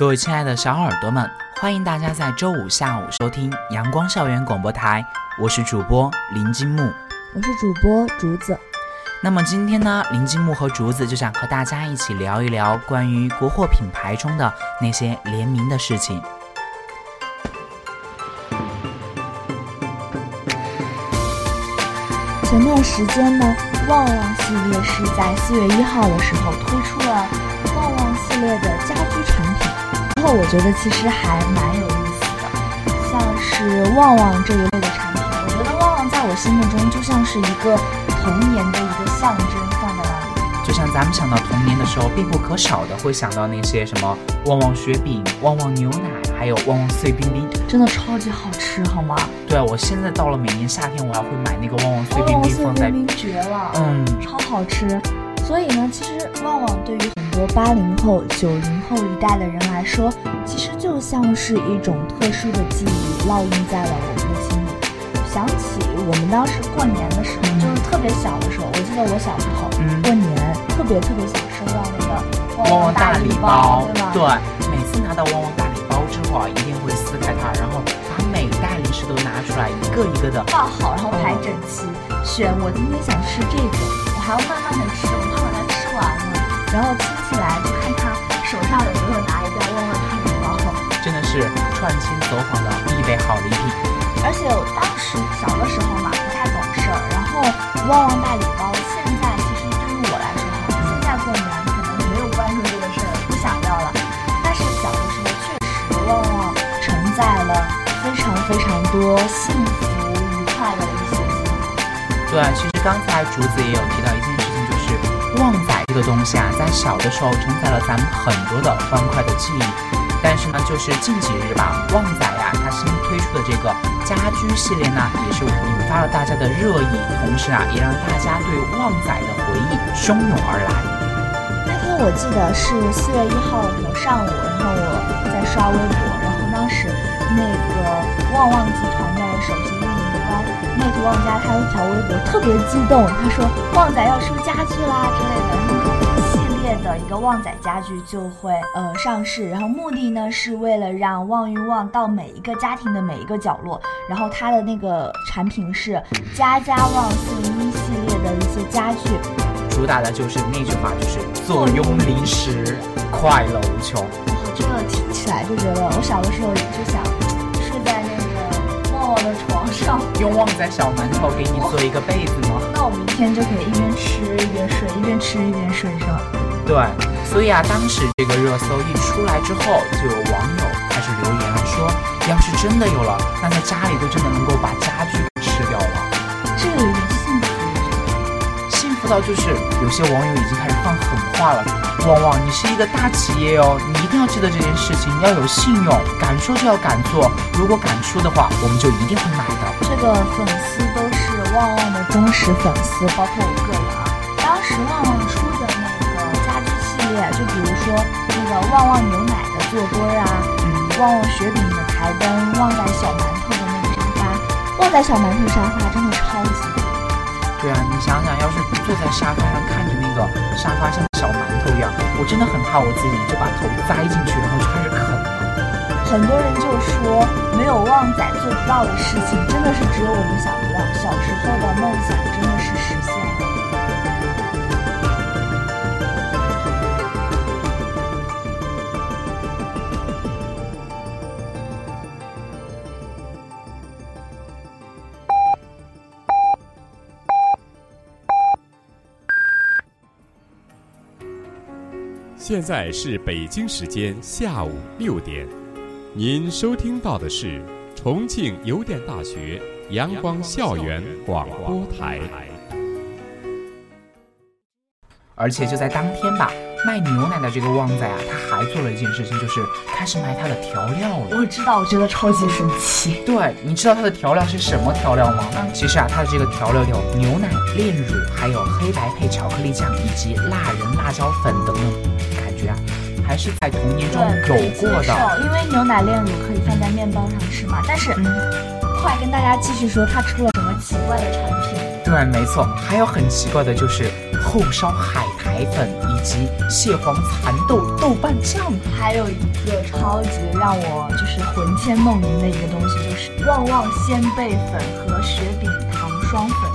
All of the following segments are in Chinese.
各位亲爱的小耳朵们，欢迎大家在周五下午收听阳光校园广播台，我是主播林金木，我是主播竹子。那么今天呢，林金木和竹子就想和大家一起聊一聊关于国货品牌中的那些联名的事情。前段时间呢，旺旺系列是在四月一号的时候推出了旺旺系列的家后我觉得其实还蛮有意思的，像是旺旺这一类的产品，我觉得旺旺在我心目中就像是一个童年的一个象征放在那里。就像咱们想到童年的时候，必不可少的会想到那些什么旺旺雪饼、旺旺牛奶，还有旺旺碎冰冰，真的超级好吃，好吗？对啊，我现在到了每年夏天，我还会买那个旺旺碎冰冰放在，冰冰绝了，嗯，超好吃。所以呢，其实旺旺对于很多八零后、九零后一代的人来说，其实就像是一种特殊的记忆，烙印在了我们的心里。想起我们当时过年的时候，就是特别小的时候，我记得我小时候过年特别特别想收到那个旺旺大礼包，对吧？对，每次拿到旺旺大礼包之后啊，一定会撕开它，然后把每袋零食都拿出来，一个一个的放好，然后排整齐，选我今天想吃这个，我还要慢慢的吃。然后亲戚来就看他手上有没有拿一个旺旺大礼包，真的是串亲走访的必备好礼品。而且当时小的时候嘛，不太懂事儿，然后旺旺大礼包现在其实对于我来说哈，现在过年可能没有关注这个事儿，不想要了。但是小的时候确实旺旺承载了非常非常多幸福愉快的一些。对，其实刚才竹子也有提到一件事旺仔。这个东西啊，在小的时候承载了咱们很多的欢快的记忆，但是呢，就是近几日吧，旺仔呀，它新推出的这个家居系列呢，也是引发了大家的热议，同时啊，也让大家对旺仔的回忆汹涌而来。那天我记得是四月一号的上午，然后我在刷微博，然后当时那个旺旺集团的首席运营官 Mate 旺家，他有一条微博特别激动，他说旺仔要出家具啦之类的系列。的一个旺仔家具就会呃上市，然后目的呢是为了让旺运旺到每一个家庭的每一个角落，然后它的那个产品是家家旺四零一系列的一些家具，主打的就是那句话，就是坐拥零食，快乐无穷。哇，这个听起来就觉得我小的时候就的床上，用旺仔小馒头给你做一个被子吗？那我明天就可以一边吃一边睡，一边吃一边睡，是吧？对，所以啊，当时这个热搜一出来之后，就有网友开始留言了，说要是真的有了，那在家里就真的能够把家具给吃掉了。这个有点幸福，幸福到就是有些网友已经开始放狠话了。旺旺，你是一个大企业哦，你一定要记得这件事情，要有信用，敢说就要敢做。如果敢出的话，我们就一定会买的。这个粉丝都是旺旺的忠实粉丝，包括我个人啊。当时旺旺出的那个家居系列。就比如说那个旺旺牛奶的坐墩儿啊，旺旺雪饼的台灯，旺仔小馒头的那个沙发，旺仔小馒头沙发真的超级好。对啊，你想想，要是坐在沙发上看着那个沙发像小馒头一样，我真的很怕我自己就把头栽进去，然后就开始啃了。很多人就说没有旺仔做不到的事情，真的是只有我们想不到。小时候的梦想真的是实现在是北京时间下午六点，您收听到的是重庆邮电大学阳光校园广播台。而且就在当天吧，卖牛奶的这个旺仔啊，他还做了一件事情，就是开始卖他的调料了。我知道，我觉得超级神奇。对，你知道它的调料是什么调料吗？嗯其实啊，它的这个调料有牛奶、炼乳，还有黑白配巧克力酱，以及辣仁辣椒粉等等，还是在童年中有过的。，因为牛奶炼乳可以放在面包上吃嘛。但是，嗯，快跟大家继续说，它出了什么奇怪的产品？对，没错。还有很奇怪的就是后烧海苔粉以及蟹黄蚕豆豆瓣酱。还有一个超级让我就是魂牵梦萦的一个东西，就是旺旺鲜贝粉和雪饼糖霜粉。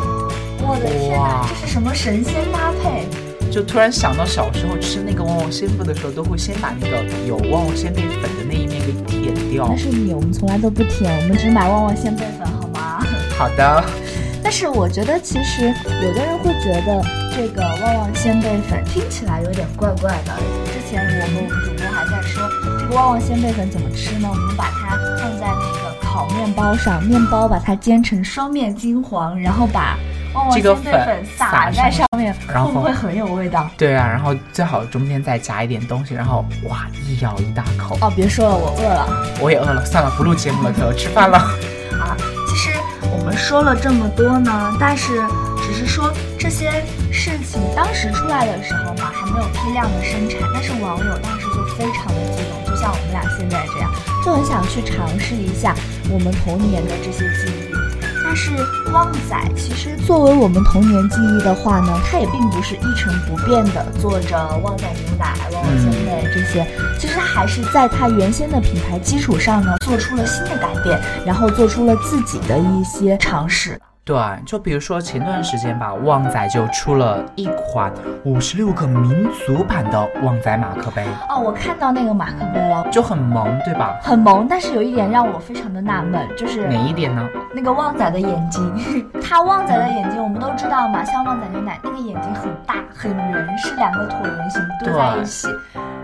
我的天哇哪，这是什么神仙搭配？就突然想到小时候吃那个旺旺仙贝的时候，都会先把那个有旺旺仙贝粉的那一面给舔掉但。是你我们从来都不舔，我们只买旺旺仙贝粉好吗？好的，但是我觉得其实有的人会觉得这个旺旺仙贝粉听起来有点怪怪的。之前我和我们主播还在说，这个旺旺仙贝粉怎么吃呢？我们把它放在那个烤面包上，面包把它煎成双面金黄，然后把这个粉粉撒撒在上面，然后会不会很有味道？对啊，然后最好中间再夹一点东西，然后哇，一咬一大口。哦，别说了，我饿了。我也饿了，算了，不录节目了，走，吃饭了。啊，其实我们说了这么多呢，但是只是说这些事情当时出来的时候嘛，还没有批量的生产，但是网友当时就非常的激动，就像我们俩现在这样，就很想去尝试一下我们童年的这些记忆。但是旺仔其实作为我们童年记忆的话呢，它也并不是一成不变的做着旺仔牛奶、旺仔鲜奶这些，其实它还是在它原先的品牌基础上呢，做出了新的改变，然后做出了自己的一些尝试。对，就比如说前段时间吧，旺仔就出了一款五十六个民族版的旺仔马克杯，哦，我看到那个马克杯了，就很萌，对吧？很萌，但是有一点让我非常的纳闷，就是哪一点呢？那个旺仔的眼睛，他旺仔的眼睛我们都知道嘛，像旺仔牛奶那个眼睛很大很圆，是两个椭圆形堆在一起，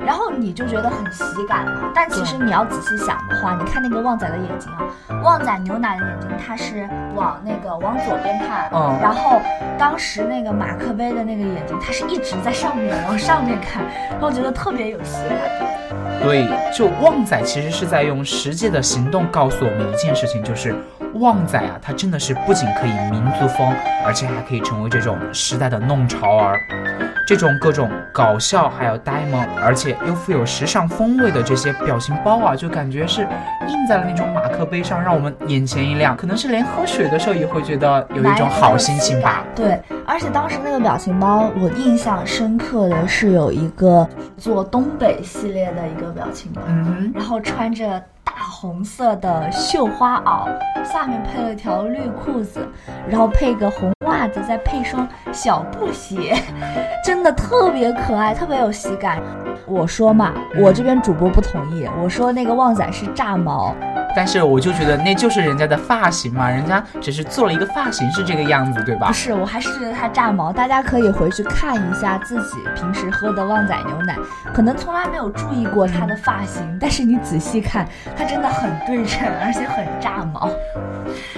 然后你就觉得很喜感嘛。但其实你要仔细想的话，你看那个旺仔的眼睛啊，旺仔牛奶的眼睛它是往那个往左边看，嗯然后当时那个马克杯的那个眼睛，它是一直在上面往上面看，然后觉得特别有戏感。对，就旺仔其实是在用实际的行动告诉我们一件事情，就是旺仔啊，它真的是不仅可以民族风，而且还可以成为这种时代的弄潮儿。这种各种搞笑，还有呆萌，而且又富有时尚风味的这些表情包啊，就感觉是印在了那种马克杯上，让我们眼前一亮。可能是连喝水的时候也会觉得有一种好心情吧。对，而且当时那个表情包，我印象深刻的是有一个做东北系列的一个表情包，嗯，然后穿着大红色的绣花袄，下面配了条绿裤子，然后配个红袜子，再配双小布鞋，真的特别可爱，特别有喜感。我说嘛，我这边主播不同意，我说那个旺仔是炸毛，但是我就觉得那就是人家的发型嘛，人家只是做了一个发型是这个样子，对吧不？是，我还是觉得它炸毛。大家可以回去看一下自己平时喝的旺仔牛奶，可能从来没有注意过它的发型，但是你仔细看，它真的很对称，而且很炸毛。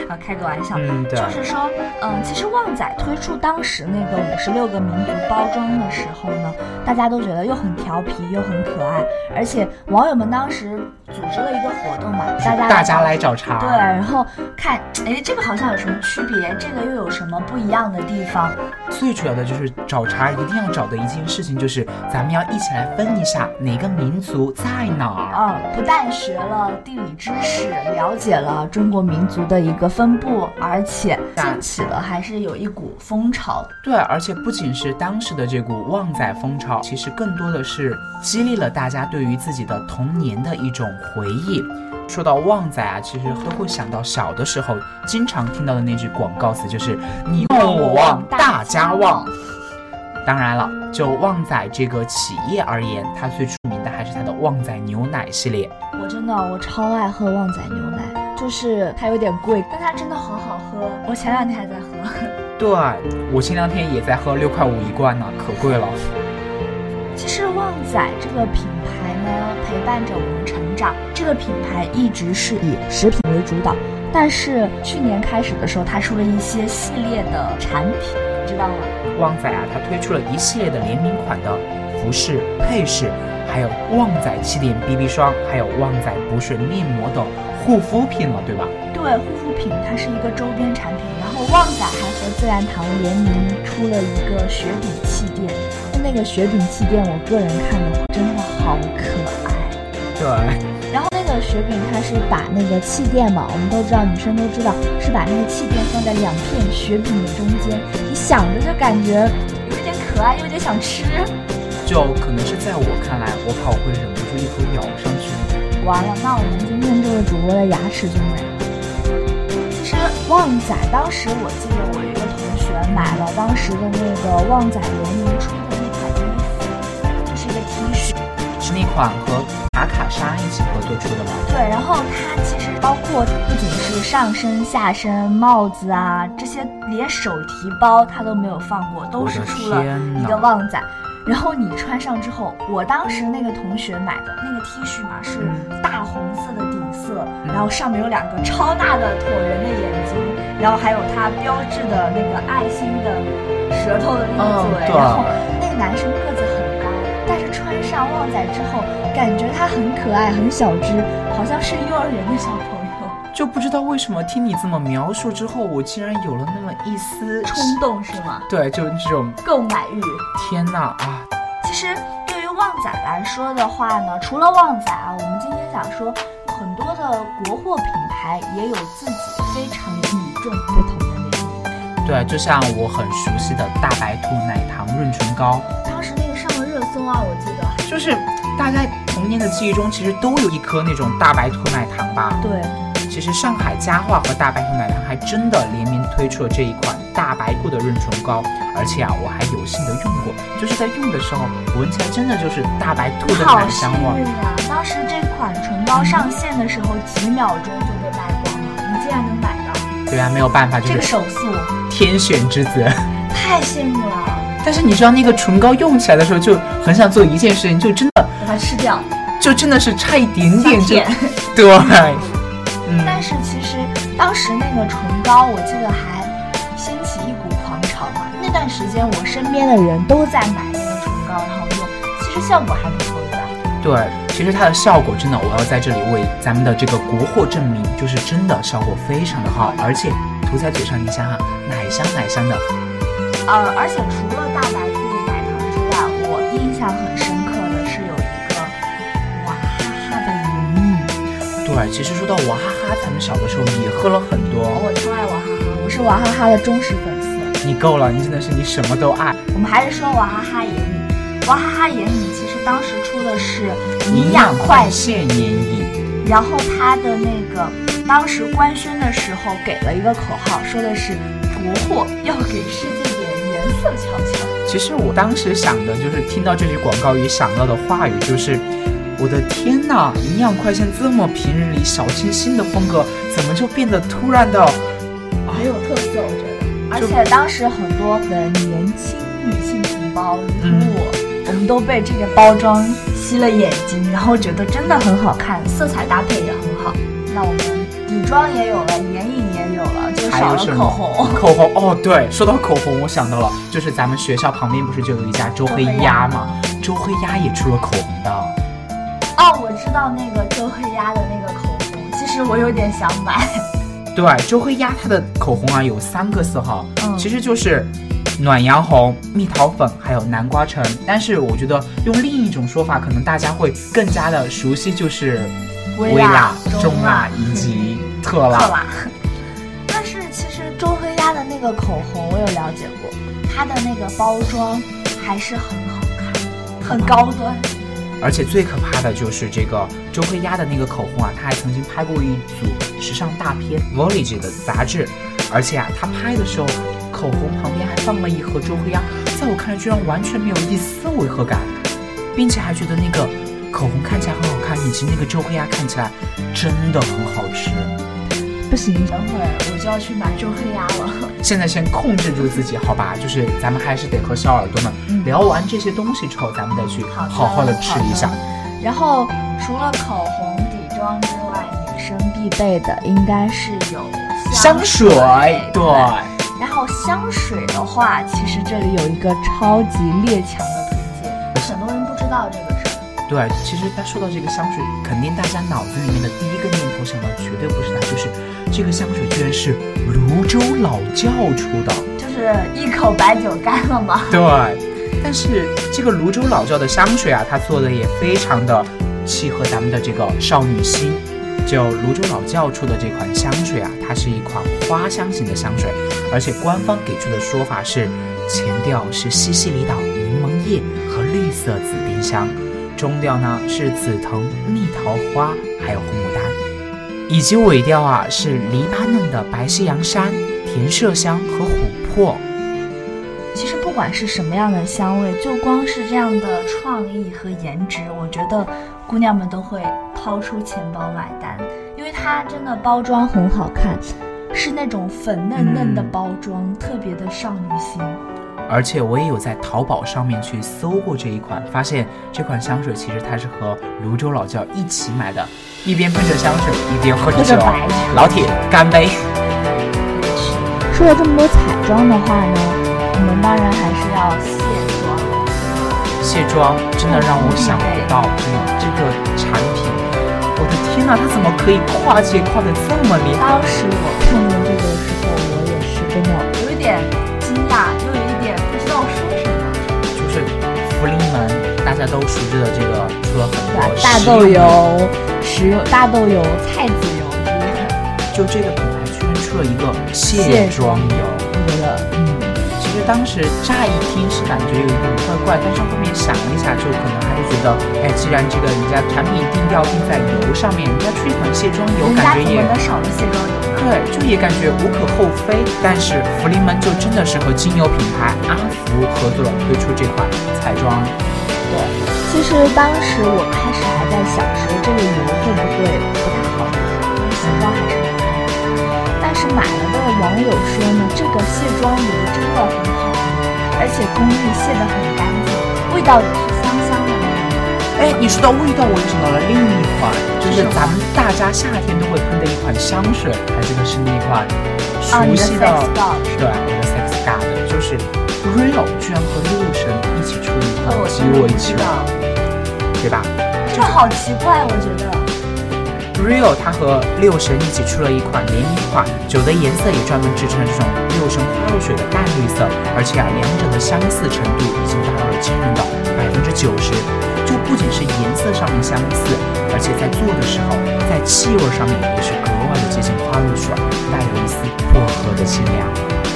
啊，开个玩笑。嗯，对。就是说，嗯，其实旺仔推出当时那个五十六个民族包装的时候呢，大家都觉得又很调皮又很可爱，而且网友们当时组织了一个活动嘛，大家大家来找茬。对，然后看，哎，这个好像有什么区别，这个又有什么不一样的地方？最主要的就是找茬，一定要找的一件事情就是咱们要一起来分一下哪个民族在哪儿。啊、不但学了地理知识，了解了中国民族的一个分布，而且兴起了还是有一股风潮。对，而且不仅是当时的这股旺仔风潮，其实更多的是激励了大家对于自己的童年的一种回忆。说到旺仔啊，其实都会想到小的时候经常听到的那句广告词，就是“你旺我旺，大家旺”。当然了，就旺仔这个企业而言，它最出名的还是它的旺仔牛奶系列。我真的我超爱喝旺仔牛奶，就是它有点贵，但它真的好好喝。我前两天还在喝。对我前两天也在喝六块五一罐呢，可贵了。其实旺仔这个品牌呢，陪伴着我们成长。这个品牌一直是以食品为主导，但是去年开始的时候，它出了一些系列的产品，道了？旺仔啊，它推出了一系列的联名款的服饰、配饰，还有旺仔气垫 BB 霜，还有旺仔补水面膜等护肤品了，对吧？对，护肤品它是一个周边产品，然后旺仔还和自然堂联名出了一个雪饼气垫，那个雪饼气垫，我个人看的话真的好可爱。对。雪饼它是把那个气垫嘛，我们都知道，女生都知道是把那个气垫放在两片雪饼的中间，你想着就感觉有一点可爱，又有点想吃。就可能是在我看来，我怕我会忍不住一口咬上去。完了，那我们今天这位主播的牙齿就没了。其实旺仔当时我记得我一个同学买了当时的那个旺仔联名出的那款衣服，就是一个 T 恤，是那款和。卡卡莎一起合作出的吗？对，然后它其实包括不仅是上身、下身、帽子啊这些，连手提包它都没有放过，都是出了一个旺仔。然后你穿上之后，我当时那个同学买的那个 T 恤嘛，是大红色的底色，然后上面有两个超大的椭圆的眼睛，然后还有它标志的那个爱心的舌头的那个嘴，然后那个男生个子很高，但是穿上旺仔之后。感觉它很可爱，很小只，好像是幼儿园的小朋友。就不知道为什么听你这么描述之后，我竟然有了那么一丝冲动，是吗？对，就是这种购买欲。天呐啊！其实对于旺仔来说的话呢，除了旺仔啊，我们今天想说，很多的国货品牌也有自己非常与众不同的魅力。对，就像我很熟悉的大白兔奶糖润唇膏，上了热搜啊，我记得就是。大家童年的记忆中，其实都有一颗那种大白兔奶糖吧？对，其实上海家化和大白兔奶糖还真的联名推出了这一款大白兔的润唇膏，而且啊，我还有幸的用过，就是在用的时候，闻起来真的就是大白兔的奶香味。好幸运啊！当时这款唇膏上线的时候，几秒钟就被卖光了，你竟然能买到？对啊，没有办法，就是这个手速，天选之子，太羡慕了。但是你知道那个唇膏用起来的时候，就很想做一件事情，就真的。把它吃掉，就真的是差一点点就 对。但是其实当时那个唇膏，我记得还掀起一股狂潮嘛。那段时间我身边的人都在买那个唇膏，然后用，其实效果还不错，对吧？对，其实它的效果真的，我要在这里为咱们的这个国货证明，就是真的效果非常的好，而且涂在嘴上，你想想，奶香奶香的。呃，而且除了对，其实说到娃哈哈，咱们小的时候也喝了很多。我超爱娃哈哈，我是娃哈哈的忠实粉丝。你够了，你真的是你什么都爱。我们还是说娃哈哈眼影，娃哈哈眼影其实当时出的是营养快线眼影，然后它的那个当时官宣的时候给了一个口号，说的是国货要给世界点颜色瞧瞧。其实我当时想的就是听到这句广告语想到的话语就是。我的天呐，营养快线这么平日里小清新的风格，怎么就变得突然的很有特色？我觉得，而且当时很多的年轻女性同胞，如我，我们都被这个包装吸了眼睛，然后觉得真的很好看，色彩搭配也很好。那我们底妆也有了，眼影也有了，就少了口红。口红哦，对，说到口红，我想到了，就是咱们学校旁边不是就有一家周黑鸭吗？周黑鸭也出了口红的。哦，我知道那个周黑鸭的那个口红，其实我有点想买。对，周黑鸭它的口红啊有三个色号，嗯，其实就是暖阳红、蜜桃粉还有南瓜橙。但是我觉得用另一种说法，可能大家会更加的熟悉，就是微辣、中辣以及 特辣。特辣。但是其实周黑鸭的那个口红我有了解过，它的那个包装还是很好看，很高端。而且最可怕的就是这个周黑鸭的那个口红啊，他还曾经拍过一组时尚大片《Vogue》的杂志，而且啊，他拍的时候，口红旁边还放了一盒周黑鸭，在我看来居然完全没有一丝违和感，并且还觉得那个口红看起来很好看，以及那个周黑鸭看起来真的很好吃。不行，等会儿我就要去买周黑鸭了。现在先控制住自己，好吧？就是咱们还是得和小耳朵们聊完这些东西之后，咱们再去好好的吃一下。然后除了口红、底妆之外，女生必备的应该是有香水。对。然后香水的话，其实这里有一个超级列强的推荐，很多人不知道这个事儿。对，其实他说到这个香水，肯定大家脑子里面的第一个念头想到绝对不是它，就是这个香水居然是泸州老窖出的，就是一口白酒干了吗？对。但是这个泸州老窖的香水啊，它做的也非常的契合咱们的这个少女心。就泸州老窖出的这款香水啊，它是一款花香型的香水，而且官方给出的说法是，前调是西西里岛柠檬叶和绿色紫丁香，中调呢是紫藤、蜜桃花还有红牡丹，以及尾调啊是黎巴嫩的白西洋山、甜麝香和琥珀。其实不管是什么样的香味，就光是这样的创意和颜值，我觉得姑娘们都会掏出钱包买单，因为它真的包装很好看，是那种粉嫩嫩的包装，特别的少女心。而且我也有在淘宝上面去搜过这一款，发现这款香水其实它是和泸州老窖一起买的，一边喷着香水，一边喝着酒。老铁，干杯！说了这么多彩妆的话呢？我们当然还是要卸妆。卸妆真的让我想不到，嗯，这个产品，我的天哪，它怎么可以跨界跨的这么厉害？当时我看到这个的时候，我也是真的有一点家都熟知的这个，出了很多大豆油、食油、大豆油、菜籽油之类的，就这个品牌居然出了一个卸妆油，我觉得，嗯。其实当时乍一听是感觉有一点怪怪，但是后面想了一下，就可能还是觉得，哎，既然这个人家产品定调定在油上面，人家出一款卸妆油，感觉也少了卸妆油对，就也感觉无可厚非。但是福临门就真的是和精油品牌阿福合作了推出这款彩妆。对，其实当时我开始还在想说这个油会不会不太好用，卸妆还是蛮难的。但是买了的网友说呢，这个卸妆油真的很好用，而且工艺卸得很干净，味道也是香香的。哎，你说到味道，我就想到了另一款，就是咱们大家夏天都会喷的一款香水，还记得是那款熟悉的，对，我的 Sex God，就是 Real 居然和六神一起出了一款鸡尾酒，对吧？这好奇怪，我觉得。Real 它和六神一起出了一款联名款，酒的颜色也专门制成了这种六神花露水的淡绿色，而且啊，两者的相似程度已经达到了惊人的百分之九十。就不仅是颜色上面相似，而且在做的时候，在气味上面也是格外的接近花露水，带有一丝薄荷的清凉。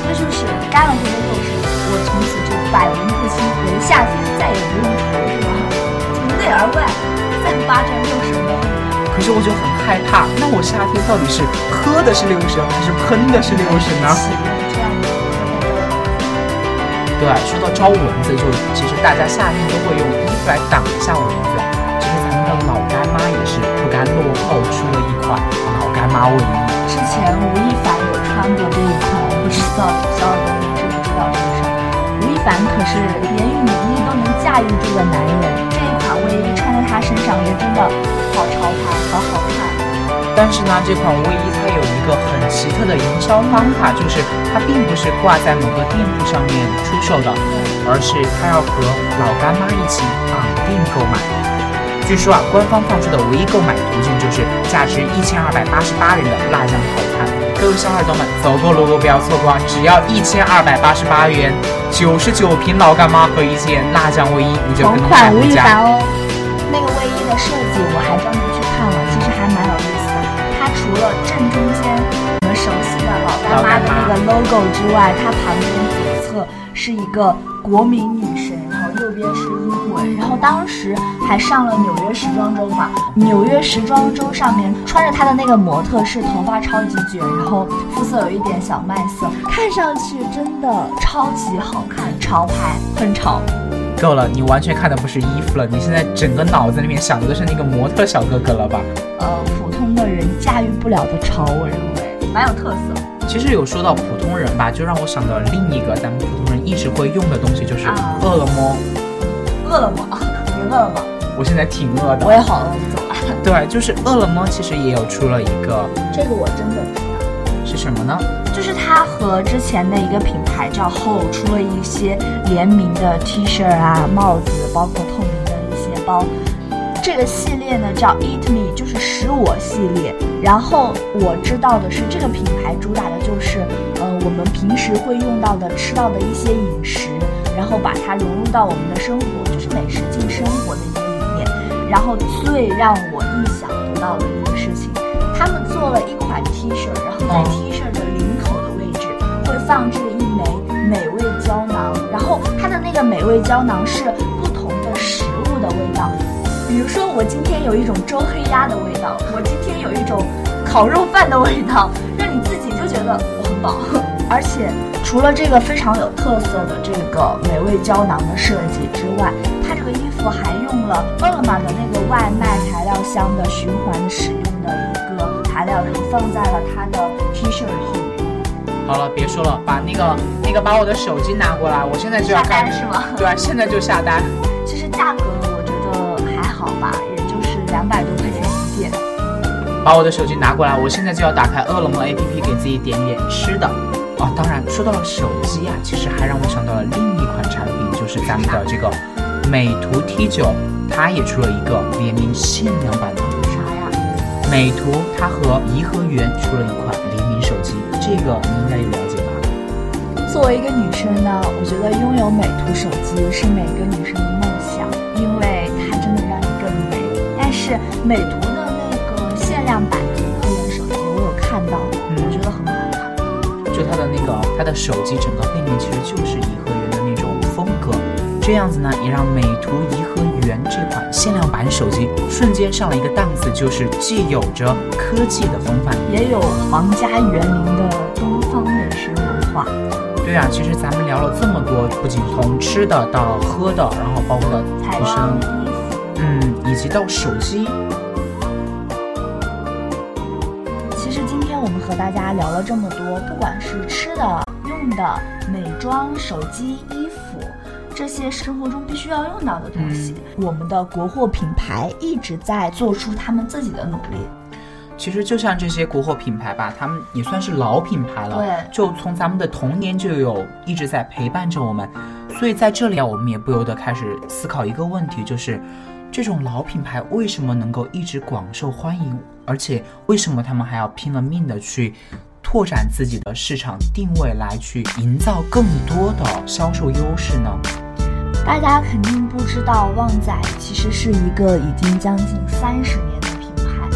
那就是干了这个六神，我从此就百闻不侵，我的夏天再也不用愁是吧？从内而外散发着六神的味道。可是我就很害怕，那我夏天到底是喝的是六神，还是喷的是六神呢？对，说到招蚊子，就其实大家夏天都会用衣服来挡一下蚊子。其实咱们的老干妈也是不甘落后，出了一款老干妈卫衣。之前吴亦凡有穿过这一款，我不知道小耳朵凡可是言语能力都能驾驭住的男人，这一款卫衣穿在他身上也真的。好潮牌，好好看。但是呢，这款卫衣它有一个很奇特的营销方法，就是它并不是挂在某个店铺上面出售的，而是它要和老干妈一起绑定购买。据说啊，官方放出的唯一购买途径就是价值一千二百八十八元的辣酱套餐。各位小耳朵们，走过路过不要错过啊！只要一千二百八十八元，九十九瓶老干妈和一件辣酱卫衣，你就可以买回家哦。那个卫衣的设计我还专门去看了，其实还蛮有意思的。它除了正中间我们熟悉的老干妈的那个 logo 之外，它旁边左侧是一个国民女神，边是衣柜，然后当时还上了纽约时装周嘛。纽约时装周上面穿着它的那个模特是头发超级卷，然后肤色有一点小麦色，看上去真的超级好看，潮牌很潮。够了，你完全看的不是衣服了，你现在整个脑子里面想的都是那个模特小哥哥了吧？呃，普通的人驾驭不了的潮，我认为蛮有特色。其实有说到普通人吧，就让我想到另一个咱们普通人一直会用的东西，就是饿了么。饿了么，你饿了吗？我现在挺饿的。我也好饿，走了。对，就是饿了么，其实也有出了一个。这个我真的知道。是什么呢？就是它和之前的一个品牌叫 Ho 出了一些联名的 T 恤啊、帽子，包括透明的一些包。这个系列呢叫 Eat Me，就是食我系列。然后我知道的是，这个品牌主打的就是，呃，我们平时会用到的、吃到的一些饮食，然后把它融入到我们的生活，就是美食进生活的一个理念。然后最让我意想不到的一个事情，他们做了一款 T 恤，然后在 T 恤的领口的位置会放置一枚美味胶囊，然后它的那个美味胶囊是不同的食物的味道。比如说，我今天有一种周黑鸭的味道，我今天有一种烤肉饭的味道，让你自己就觉得我很饱。而且，除了这个非常有特色的这个美味胶囊的设计之外，它这个衣服还用了饿了么的那个外卖材料箱的循环使用的一个材料，然后放在了它的 T 恤后面。好了，别说了，把那个那个把我的手机拿过来，我现在就要下单是吗？对，现在就下单。其实价格我觉得还好。吧，也就是两百多块钱一件。把我的手机拿过来，我现在就要打开饿了么 APP，给自己点点吃的。哦，当然说到了手机啊，其实还让我想到了另一款产品，就是咱们的这个美图 T 九它也出了一个联名限量版的。啥呀？美图它和颐和园出了一款联名手机，这个你应该有了解吧？作为一个女生呢，我觉得拥有美图手机是每个女生的梦想，因为它真的让你更美。但。是美图的那个限量版的颐和园手机，我有看到，我觉得很好看。就它的那个，它的手机整个背面其实就是颐和园这样子呢，也让美图颐和园这款限量版手机瞬间上了一个档次，就是既有着科技的风范，也有皇家园林的东方美食文化。对啊，其实咱们聊了这么多，不仅从吃的到喝的，然后包括了服身。嗯，以及到手机。其实今天我们和大家聊了这么多，不管是吃的、用的、美妆、手机、这些生活中必须要用到的东西，我们的国货品牌一直在做出他们自己的努力。其实就像这些国货品牌吧，他们也算是老品牌了，对，就从咱们的童年就有一直在陪伴着我们。所以在这里啊，我们也不由得开始思考一个问题，就是。这种老品牌为什么能够一直广受欢迎？而且为什么他们还要拼了命的去拓展自己的市场定位，来去营造更多的销售优势呢？大家肯定不知道，旺仔其实是一个已经将近三十年的品牌。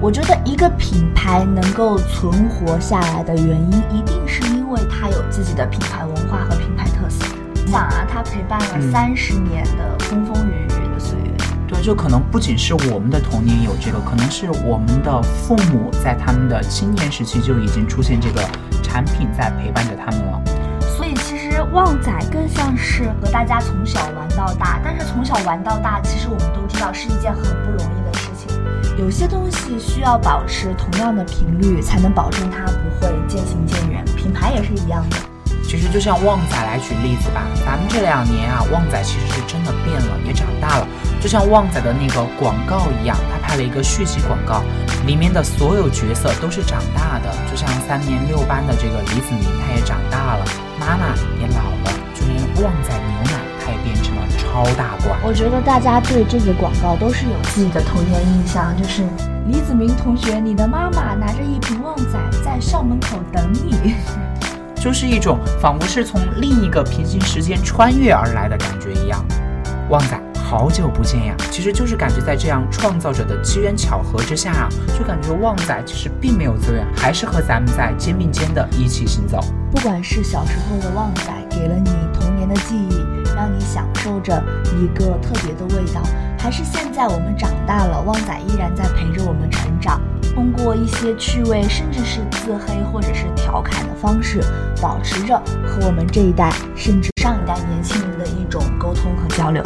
我觉得一个品牌能够存活下来的原因，一定是因为它有自己的品牌文化和品牌特色。想啊，它陪伴了三十年的风风雨雨的岁月。对，就可能不仅是我们的童年有这个，可能是我们的父母在他们的青年时期就已经出现这个产品在陪伴着他们了。旺仔更像是和大家从小玩到大，但是从小玩到大，其实我们都知道是一件很不容易的事情。有些东西需要保持同样的频率，才能保证它不会渐行渐远。品牌也是一样的。其实就像旺仔来举例子吧，咱们这两年啊，旺仔其实是真的变了，也长大了。就像旺仔的那个广告一样，他拍了一个续集广告，里面的所有角色都是长大的。就像三年六班的这个李子明，他也长大了，妈妈也老了，就连旺仔牛奶，它也变成了超大罐。我觉得大家对这个广告都是有自己的童年印象，就是李子明同学，你的妈妈拿着一瓶旺仔在校门口等你，就是一种仿佛是从另一个平行时间穿越而来的感觉一样。旺仔。好久不见呀，其实就是感觉在这样创造者的机缘巧合之下啊，就感觉旺仔其实并没有走远，还是和咱们在肩并肩的一起行走。不管是小时候的旺仔给了你童年的记忆，让你享受着一个特别的味道，还是现在我们长大了，旺仔依然在陪着我们成长，通过一些趣味，甚至是自黑或者是调侃的方式，保持着和我们这一代甚至上一代年轻人的一种沟通和交流。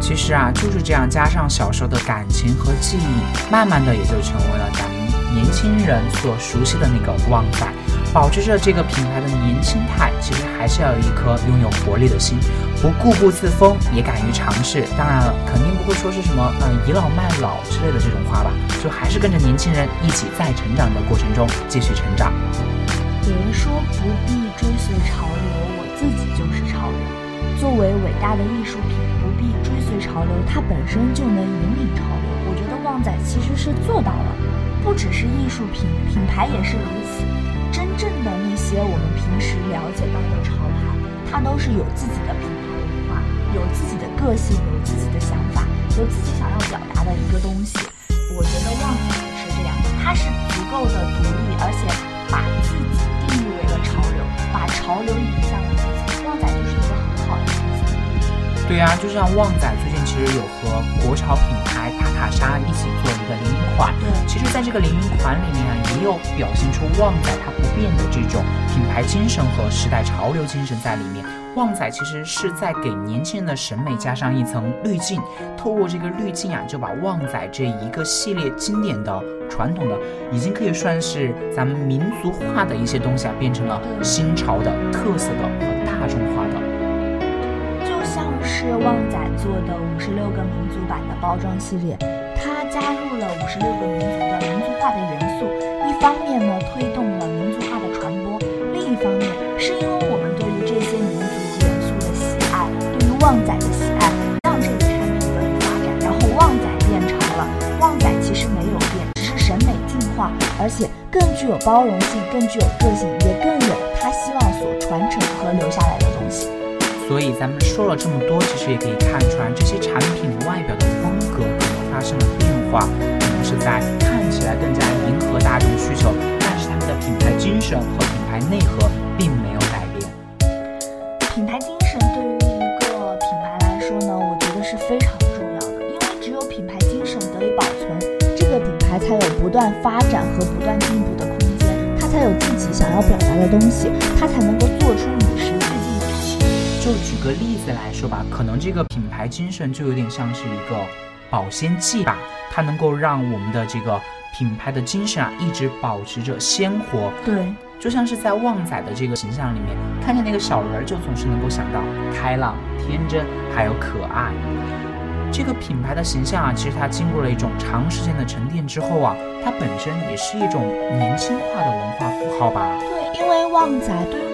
其实啊，就是这样，加上小时候的感情和记忆，慢慢的也就成为了咱们年轻人所熟悉的那个旺仔。保持着这个品牌的年轻态，其实还是要有一颗拥有活力的心，不固步自封，也敢于尝试。当然了，肯定不会说是什么嗯倚老卖老之类的这种话吧，就还是跟着年轻人一起在成长的过程中继续成长。有人说不必追随潮流，我自己就是潮流。作为伟大的艺术品，不必追随潮流，它本身就能引领潮流。我觉得旺仔其实是做到了，不只是艺术品，品牌也是如此。真正的那些我们平时了解到的潮牌，它都是有自己的品牌文化，有自己的个性，有自己的想法，有自己想要表达的一个东西。我觉得旺仔也是这样，它是足够的独立，而且把自己定义为了潮流，把潮流引向了自己。旺仔就是一个很好的例子。对呀、就像旺仔最其实有和国潮品牌塔塔莎一起做一个联名款。对其实，在这个联名款里面啊，也有表现出旺仔它不变的这种品牌精神和时代潮流精神在里面。旺仔其实是在给年轻人的审美加上一层滤镜，透过这个滤镜啊，就把旺仔这一个系列经典的、传统的，已经可以算是咱们民族化的一些东西啊，变成了新潮的、特色的和大众化是旺仔做的五十六个民族版的包装系列，它加入了五十六个民族的民族化的元素。一方面呢，推动了民族化的传播；另一方面，是因为我们对于这些民族元素的喜爱，对于旺仔的喜爱，让这个产品得以发展。然后旺仔变成了旺仔，其实没有变，只是审美进化，而且更具有包容性，更具有个性，也所以咱们说了这么多，其实也可以看出来，这些产品外表的风格可能发生了变化，可能是在看起来更加迎合大众需求，但是他们的品牌精神和品牌内核并没有改变。品牌精神对于一个品牌来说呢，我觉得是非常重要的，因为只有品牌精神得以保存，这个品牌才有不断发展和不断进步的空间，它才有自己想要表达的东西，它才能够例子来说吧，可能这个品牌精神就有点像是一个保鲜剂吧，它能够让我们的这个品牌的精神啊一直保持着鲜活，对，就像是在旺仔的这个形象里面，看见那个小人儿，就总是能够想到开朗、天真，还有可爱。这个品牌的形象啊，其实它经过了一种长时间的沉淀之后啊，它本身也是一种年轻化的文化符号吧。对，因为旺仔对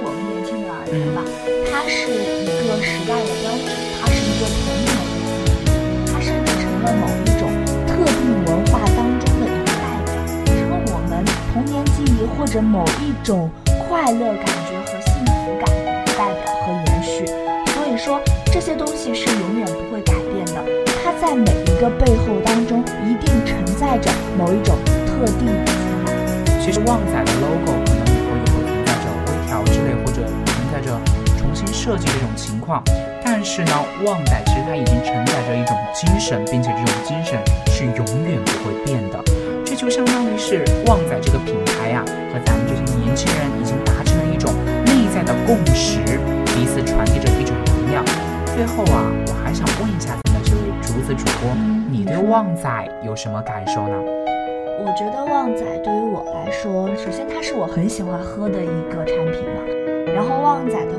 人而言吧，它是一个时代的标志，它是一个童年的记忆，它甚至成了某一种特定文化当中的一个代表，成了我们童年记忆或者某一种快乐感觉和幸福感的一个代表和延续。所以说，这些东西是永远不会改变的，它在每一个背后当中一定承载着某一种特定的情感。其实旺仔的 logo 可能新设计这种情况。但是呢，旺仔其实它已经承载着一种精神，并且这种精神是永远不会变的。这就相当于是旺仔这个品牌呀、和咱们这些年轻人已经达成了一种内在的共识，彼此传递着一种能量。最后啊，我还想问一下咱们这位竹子主播，你对旺仔有什么感受呢？我觉得旺仔对于我来说，首先它是我很喜欢喝的一个产品嘛，然后旺仔的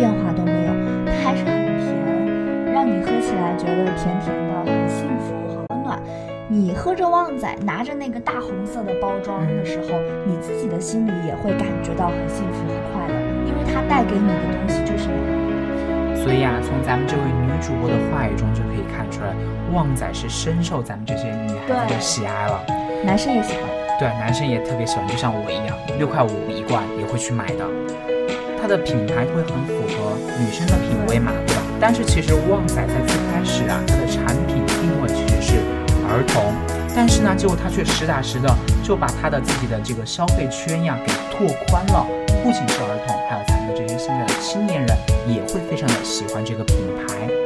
变化都没有，它还是很甜，让你喝起来觉得甜甜的，很幸福，很温暖。你喝着旺仔，拿着那个大红色的包装的时候，你自己的心里也会感觉到很幸福很快乐，因为它带给你的东西就是那样。所以啊，从咱们这位女主播的话语中就可以看出来，旺仔是深受咱们这些女孩子的喜爱了。男生也喜欢。对，男生也特别喜欢，就像我一样，六块五一罐也会去买的。它的品牌会很符合女生的品味嘛，对吧？但是其实旺仔在最开始啊，它的产品定位其实是儿童，但是呢，结果它却实打实的就把它的自己的这个消费圈呀给拓宽了，不仅是儿童，还有咱们的这些现在的青年人也会非常的喜欢这个品牌。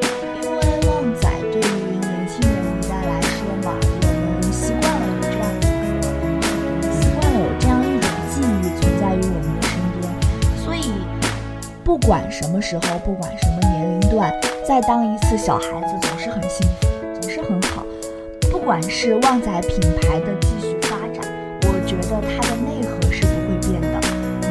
不管什么时候，不管什么年龄段，再当一次小孩子总是很幸福，总是很好。不管是旺仔品牌的继续发展，我觉得它的内核是不会变的，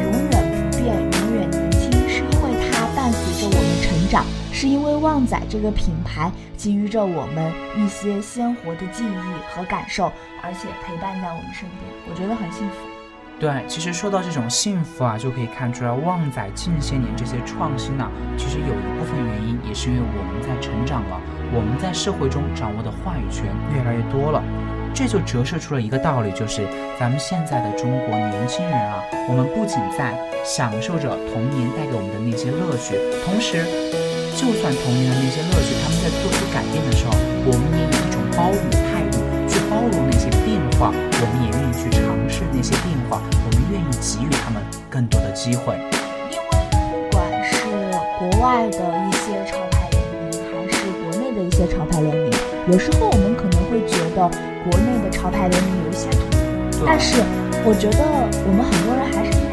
永远不变，永远年轻，是因为它伴随着我们成长，是因为旺仔这个品牌给予着我们一些鲜活的记忆和感受，而且陪伴在我们身边，我觉得很幸福。对，其实说到这种幸福啊，就可以看出来旺仔近些年这些创新呢，其实有一部分原因也是因为我们在成长了，我们在社会中掌握的话语权越来越多了。这就折射出了一个道理，就是咱们现在的中国年轻人啊，我们不仅在享受着童年带给我们的那些乐趣，同时，就算童年的那些乐趣，他们在做出改变的时候，我们也以一种包容的态度去包容那些变化，我们也愿意去尝试那些变化，我们愿意给予他们更多的机会。因为不管是国外的一些潮牌联名，还是国内的一些潮牌联名，有时候我们可能会觉得。国内的潮牌联名有一些土，但是我觉得我们很多人还是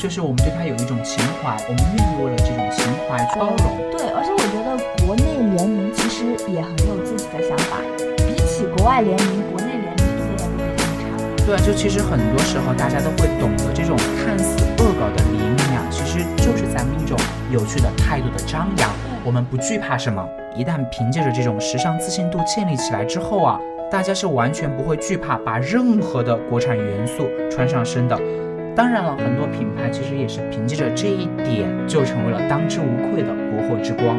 就是我们对它有一种情怀，我们愿意为了这种情怀包容。对，而且我觉得国内联名其实也很有自己的想法，比起国外联名，国内联名一点都不差。对，就其实很多时候大家都会懂得，这种看似恶搞的联名啊，其实就是咱们一种有趣的态度的张扬。我们不惧怕什么。一旦凭借着这种时尚自信度建立起来之后啊，大家是完全不会惧怕把任何的国产元素穿上身的。当然了，很多品牌其实也是凭借着这一点就成为了当之无愧的国货之光。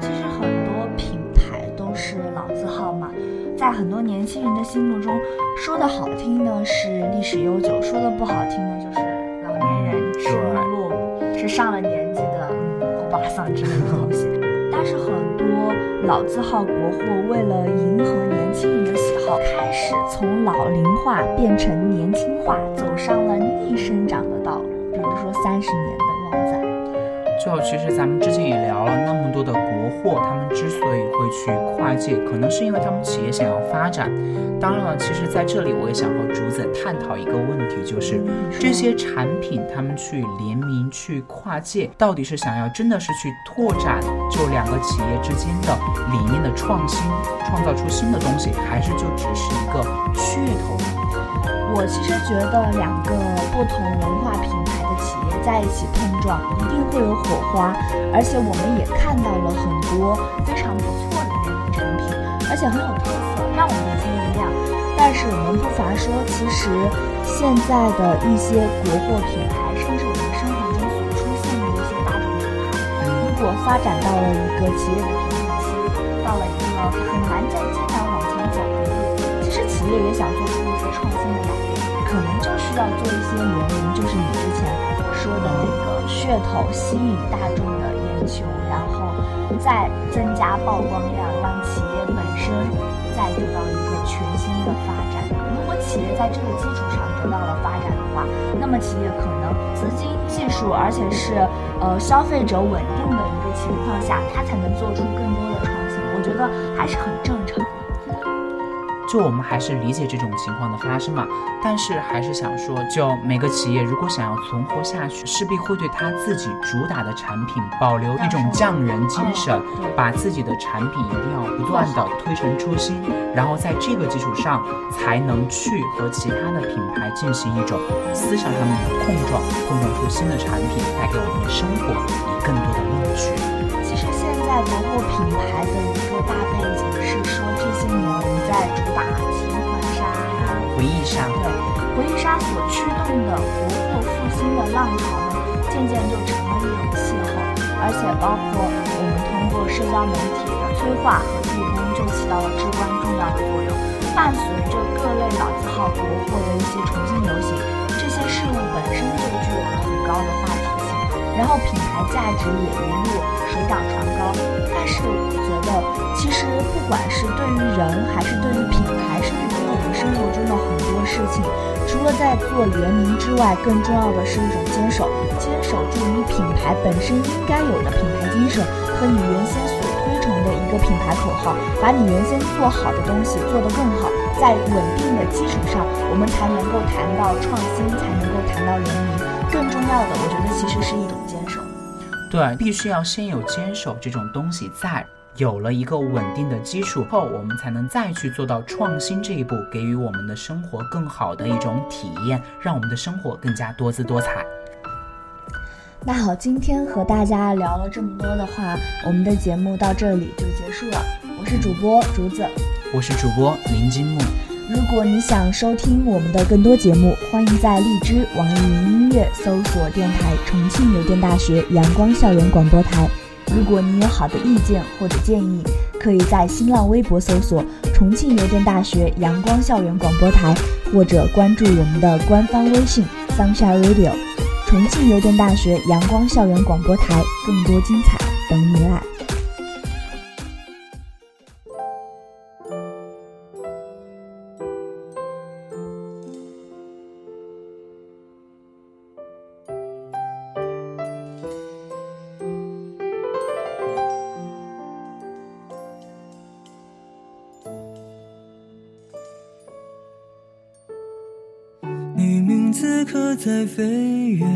其实很多品牌都是老字号嘛，在很多年轻人的心目中，说的好听呢是历史悠久，说的不好听呢就是老年人吃落伍，是上了年纪的欧巴桑之类的东西。但是很多老字号国货为了迎合年轻人的喜好，开始从老龄化变成年轻化，走上了逆生长的道路。比如说三十年。就其实咱们之前也聊了那么多的国货，他们之所以会去跨界，可能是因为他们企业想要发展。当然了，其实在这里我也想和竹子探讨一个问题，就是这些产品他们去联名、去跨界，到底是想要真的是去拓展就两个企业之间的理念的创新，创造出新的东西，还是就只是一个噱头？我其实觉得两个不同文化品在一起碰撞，一定会有火花，而且我们也看到了很多非常不错的联名产品，而且很有特色，让我们眼前一亮。但是我们不乏说，其实现在的一些国货品牌，甚至我们生活中所出现的一些大众品牌，如果发展到了一个企业的瓶颈期，到了一个很难再艰难往前走的路，其实企业也想做出一些创新的改变，可能就是要做一些联名，就是你之前说的那个噱头，吸引大众的眼球，然后再增加曝光量，让企业本身再得到一个全新的发展。如果企业在这个基础上得到了发展的话，那么企业可能资金、技术，而且是呃消费者稳定的一个情况下，它才能做出更多的创新。我觉得还是很。就我们还是理解这种情况的发生嘛，但是还是想说，就每个企业如果想要存活下去，势必会对他自己主打的产品保留一种匠人精神，把自己的产品一定要不断的推陈出新，然后在这个基础上才能去和其他的品牌进行一种思想上面的碰撞，碰撞出新的产品，带给我们的生活以更多的乐趣。其实现在国货品牌的一个大背景是说，这些年它所驱动的国货复兴的浪潮呢，渐渐就成了一种气候，而且包括我们通过社交媒体的催化和助攻，就起到了至关重要的作用。伴随着各类老字号国货的一些重新流行，这些事物本身就具有了很高的话题性，然后品牌价值也一路水涨船高。但是我觉得，其实不管是对于人，还是对于品牌，甚至。生活中的很多事情，除了在做联名之外，更重要的是一种坚守，坚守住你品牌本身应该有的品牌精神和你原先所推崇的一个品牌口号，把你原先做好的东西做得更好，在稳定的基础上，我们才能够谈到创新，才能够谈到联名。更重要的，我觉得其实是一种坚守。对，必须要先有坚守这种东西在。有了一个稳定的基础后，我们才能再去做到创新这一步，给予我们的生活更好的一种体验，让我们的生活更加多姿多彩。那好，今天和大家聊了这么多的话，我们的节目到这里就结束了。我是主播竹子，我是主播林金木。如果你想收听我们的更多节目，欢迎在荔枝、网易云音乐搜索电台重庆邮电大学阳光校园广播台。如果你有好的意见或者建议，可以在新浪微博搜索重庆邮电大学阳光校园广播台，或者关注我们的官方微信 Sunshine Radio，重庆邮电大学阳光校园广播台，更多精彩等你来。在飞越，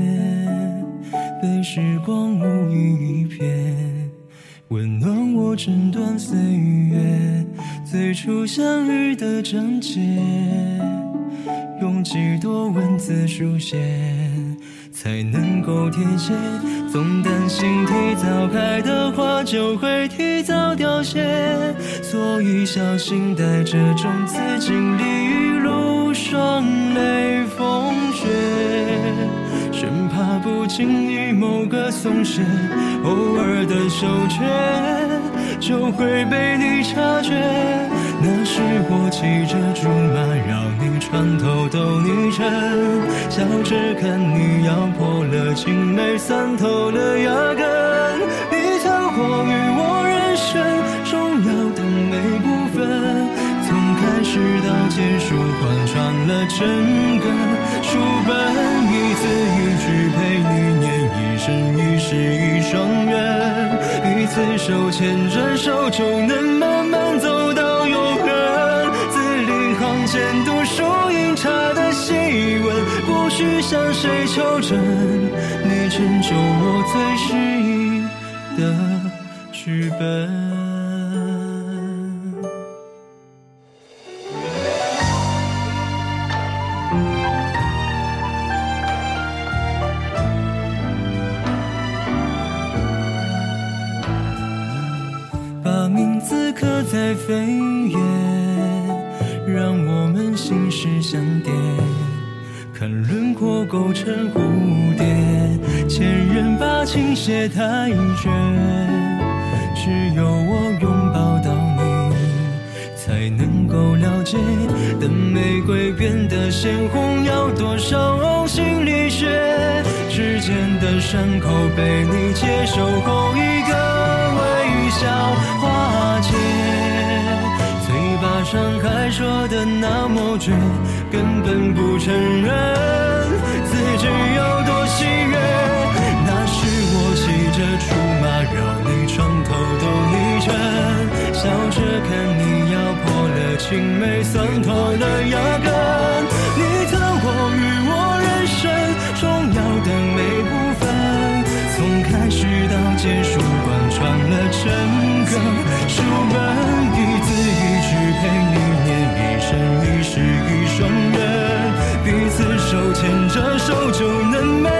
被时光无语一瞥，温暖我整段岁月。最初相遇的章节，用几多文字书写，才能够贴切。总担心提早开的花就会提早凋谢，所以小心带着种子经历雨霜雷风雪。生怕不经意某个松懈，偶尔的手却就会被你察觉。那时我骑着竹马，绕你床头兜你枕，笑着看你咬破了青梅，散透了牙根。你曾活于我人生重要的每部分，从开始到结束，了整个。书本一字一句陪你念一生一世一双缘，彼此手牵着手就能慢慢走到永恒。字里行间读书饮茶的细文，不需向谁求证，你成就我最适应的剧本。让我们心事相叠，看轮廓构成蝴蝶，千人把情写太绝，只有我拥抱到你，才能够了解，等玫瑰变得鲜红，要多少呕心沥血，指尖的伤口被你接受后，一个微笑那么绝，根本不承认自己有多喜悦。那时我骑着竹马，绕你床头兜你枕，笑着看你咬破了青梅，酸透了牙根。你曾我与我人生重要的每部分，从开始到结束，贯穿了整个书本。你是一生一世一双人，彼此手牵着手就能美